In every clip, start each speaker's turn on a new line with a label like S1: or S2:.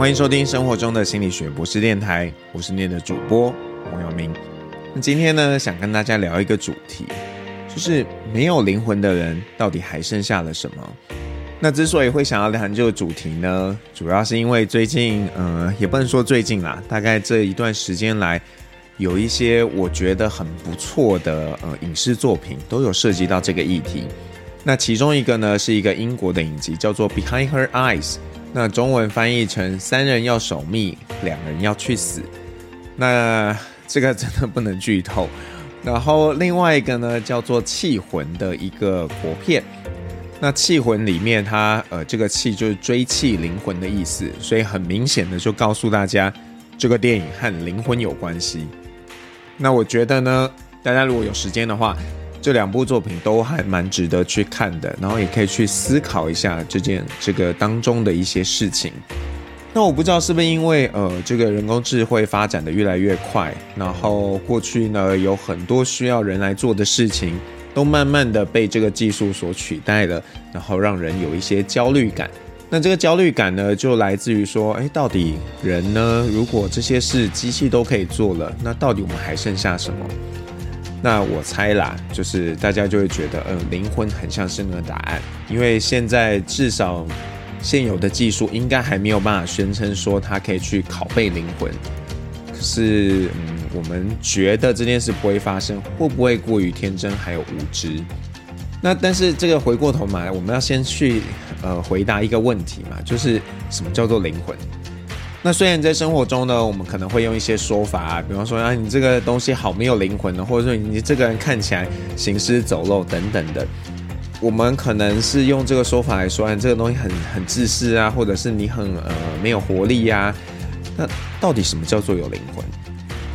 S1: 欢迎收听生活中的心理学博士电台，我是念的主播黄耀明。那今天呢，想跟大家聊一个主题，就是没有灵魂的人到底还剩下了什么？那之所以会想要谈这个主题呢，主要是因为最近，呃，也不能说最近啦，大概这一段时间来，有一些我觉得很不错的呃影视作品都有涉及到这个议题。那其中一个呢，是一个英国的影集，叫做《Behind Her Eyes》，那中文翻译成“三人要守密，两人要去死”。那这个真的不能剧透。然后另外一个呢，叫做《气魂》的一个国片。那气魂里面，它呃，这个气就是追气灵魂的意思，所以很明显的就告诉大家，这个电影和灵魂有关系。那我觉得呢，大家如果有时间的话，这两部作品都还蛮值得去看的，然后也可以去思考一下这件这个当中的一些事情。那我不知道是不是因为呃，这个人工智慧发展的越来越快，然后过去呢有很多需要人来做的事情。都慢慢的被这个技术所取代了，然后让人有一些焦虑感。那这个焦虑感呢，就来自于说，哎，到底人呢？如果这些事机器都可以做了，那到底我们还剩下什么？那我猜啦，就是大家就会觉得，嗯，灵魂很像是那个答案，因为现在至少现有的技术应该还没有办法宣称说它可以去拷贝灵魂。可是，嗯。我们觉得这件事不会发生，会不会过于天真还有无知？那但是这个回过头嘛，我们要先去呃回答一个问题嘛，就是什么叫做灵魂？那虽然在生活中呢，我们可能会用一些说法啊，比方说啊，你这个东西好没有灵魂的，或者说你这个人看起来行尸走肉等等的，我们可能是用这个说法来说，这个东西很很自私啊，或者是你很呃没有活力呀。那到底什么叫做有灵魂？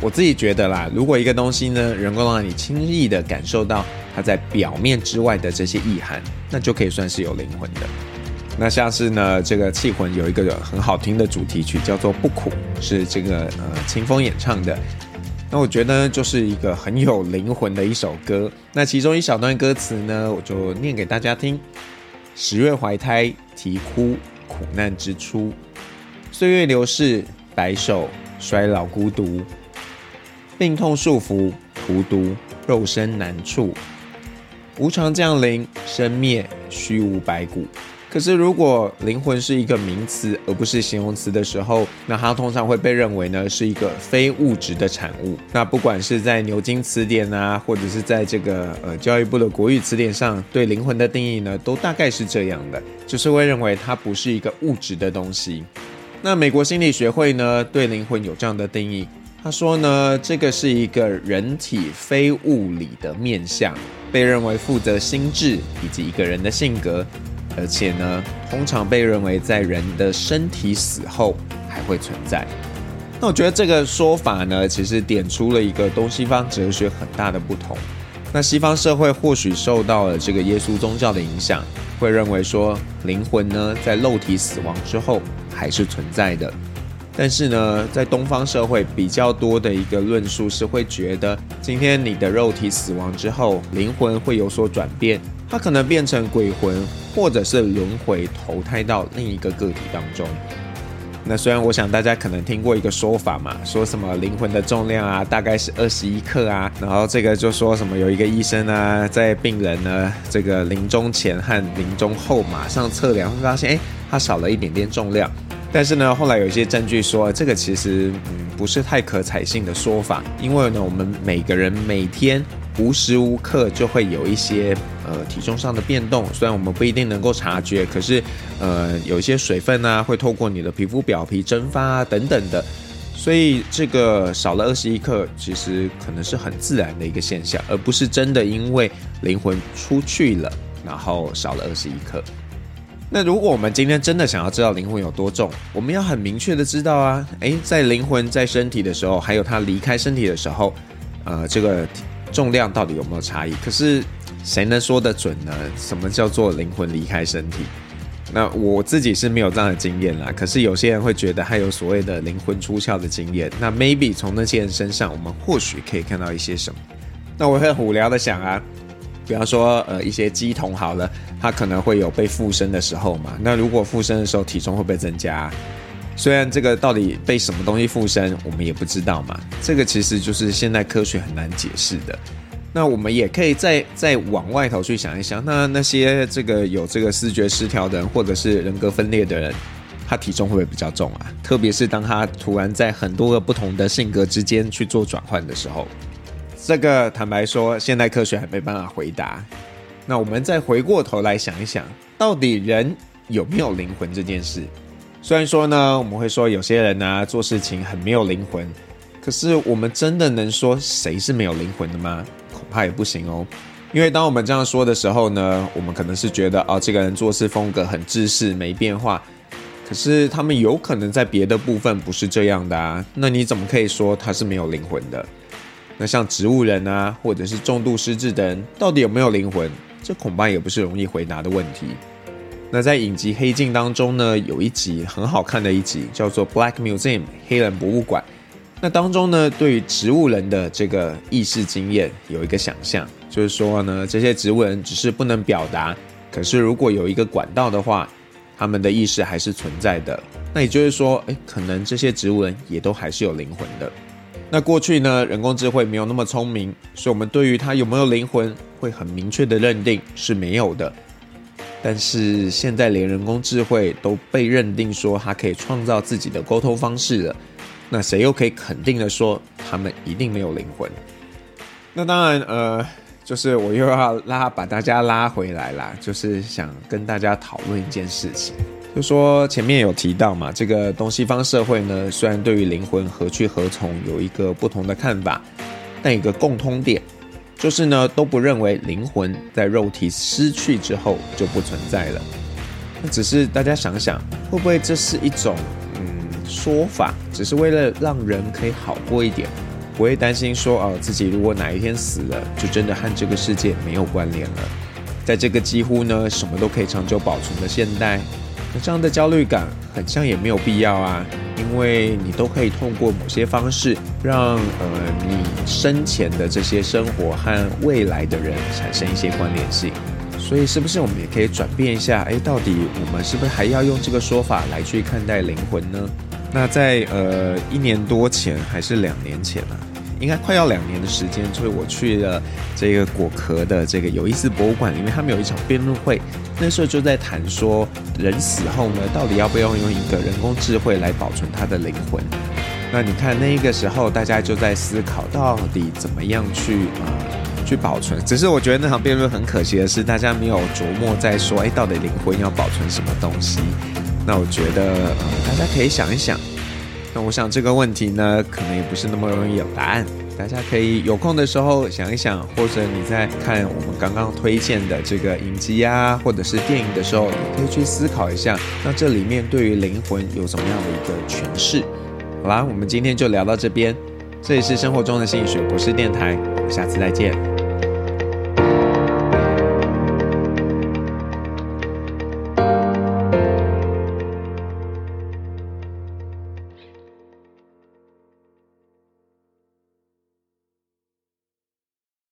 S1: 我自己觉得啦，如果一个东西呢，能够让你轻易的感受到它在表面之外的这些意涵，那就可以算是有灵魂的。那像是呢，这个《气魂》有一个很好听的主题曲，叫做《不苦》，是这个呃清风演唱的。那我觉得就是一个很有灵魂的一首歌。那其中一小段歌词呢，我就念给大家听：十月怀胎，啼哭，苦难之初；岁月流逝，白首，衰老孤独。病痛束缚，荼毒，肉身难处，无常降临，生灭，虚无白骨。可是，如果灵魂是一个名词而不是形容词的时候，那它通常会被认为呢是一个非物质的产物。那不管是在牛津词典啊，或者是在这个呃教育部的国语词典上，对灵魂的定义呢，都大概是这样的，就是会认为它不是一个物质的东西。那美国心理学会呢，对灵魂有这样的定义。他说呢，这个是一个人体非物理的面相，被认为负责心智以及一个人的性格，而且呢，通常被认为在人的身体死后还会存在。那我觉得这个说法呢，其实点出了一个东西方哲学很大的不同。那西方社会或许受到了这个耶稣宗教的影响，会认为说灵魂呢，在肉体死亡之后还是存在的。但是呢，在东方社会比较多的一个论述是会觉得，今天你的肉体死亡之后，灵魂会有所转变，它可能变成鬼魂，或者是轮回投胎到另一个个体当中。那虽然我想大家可能听过一个说法嘛，说什么灵魂的重量啊，大概是二十一克啊，然后这个就说什么有一个医生啊，在病人呢这个临终前和临终后马上测量，会发现哎，他少了一点点重量。但是呢，后来有一些证据说，这个其实嗯不是太可采信的说法，因为呢，我们每个人每天无时无刻就会有一些呃体重上的变动，虽然我们不一定能够察觉，可是呃有一些水分啊会透过你的皮肤表皮蒸发啊等等的，所以这个少了二十一克，其实可能是很自然的一个现象，而不是真的因为灵魂出去了，然后少了二十一克。那如果我们今天真的想要知道灵魂有多重，我们要很明确的知道啊，诶，在灵魂在身体的时候，还有它离开身体的时候，呃，这个重量到底有没有差异？可是谁能说得准呢？什么叫做灵魂离开身体？那我自己是没有这样的经验啦。可是有些人会觉得还有所谓的灵魂出窍的经验。那 maybe 从那些人身上，我们或许可以看到一些什么？那我会很无聊的想啊。比方说，呃，一些鸡童好了，他可能会有被附身的时候嘛。那如果附身的时候，体重会不会增加？虽然这个到底被什么东西附身，我们也不知道嘛。这个其实就是现代科学很难解释的。那我们也可以再再往外头去想一想，那那些这个有这个视觉失调的人，或者是人格分裂的人，他体重会不会比较重啊？特别是当他突然在很多个不同的性格之间去做转换的时候，这个坦白说，现代科学还没办法回答。那我们再回过头来想一想，到底人有没有灵魂这件事？虽然说呢，我们会说有些人呢做事情很没有灵魂，可是我们真的能说谁是没有灵魂的吗？恐怕也不行哦。因为当我们这样说的时候呢，我们可能是觉得哦，这个人做事风格很自私，没变化。可是他们有可能在别的部分不是这样的啊。那你怎么可以说他是没有灵魂的？那像植物人啊，或者是重度失智的人，到底有没有灵魂？这恐怕也不是容易回答的问题。那在影集《黑镜》当中呢，有一集很好看的一集，叫做《Black Museum》黑人博物馆。那当中呢，对于植物人的这个意识经验有一个想象，就是说呢，这些植物人只是不能表达，可是如果有一个管道的话，他们的意识还是存在的。那也就是说，诶，可能这些植物人也都还是有灵魂的。那过去呢，人工智慧没有那么聪明，所以我们对于它有没有灵魂，会很明确的认定是没有的。但是现在连人工智慧都被认定说它可以创造自己的沟通方式了，那谁又可以肯定的说他们一定没有灵魂？那当然，呃，就是我又要拉把大家拉回来啦，就是想跟大家讨论一件事情，就说前面有提到嘛，这个东西方社会呢，虽然对于灵魂何去何从有一个不同的看法，但一个共通点。就是呢，都不认为灵魂在肉体失去之后就不存在了。那只是大家想想，会不会这是一种嗯说法，只是为了让人可以好过一点，不会担心说哦自己如果哪一天死了，就真的和这个世界没有关联了。在这个几乎呢什么都可以长久保存的现代。这样的焦虑感很像也没有必要啊，因为你都可以通过某些方式让呃你生前的这些生活和未来的人产生一些关联性，所以是不是我们也可以转变一下？哎，到底我们是不是还要用这个说法来去看待灵魂呢？那在呃一年多前还是两年前啊？应该快要两年的时间，所以我去了这个果壳的这个有意思博物馆里面，他们有一场辩论会，那时候就在谈说，人死后呢，到底要不要用一个人工智慧来保存他的灵魂？那你看那个时候，大家就在思考到底怎么样去啊去保存。只是我觉得那场辩论很可惜的是，大家没有琢磨在说，哎，到底灵魂要保存什么东西？那我觉得呃，大家可以想一想。那我想这个问题呢，可能也不是那么容易有答案。大家可以有空的时候想一想，或者你在看我们刚刚推荐的这个影集啊，或者是电影的时候，你可以去思考一下，那这里面对于灵魂有什么样的一个诠释？好啦，我们今天就聊到这边。这里是生活中的心理学博士电台，我们下次再见。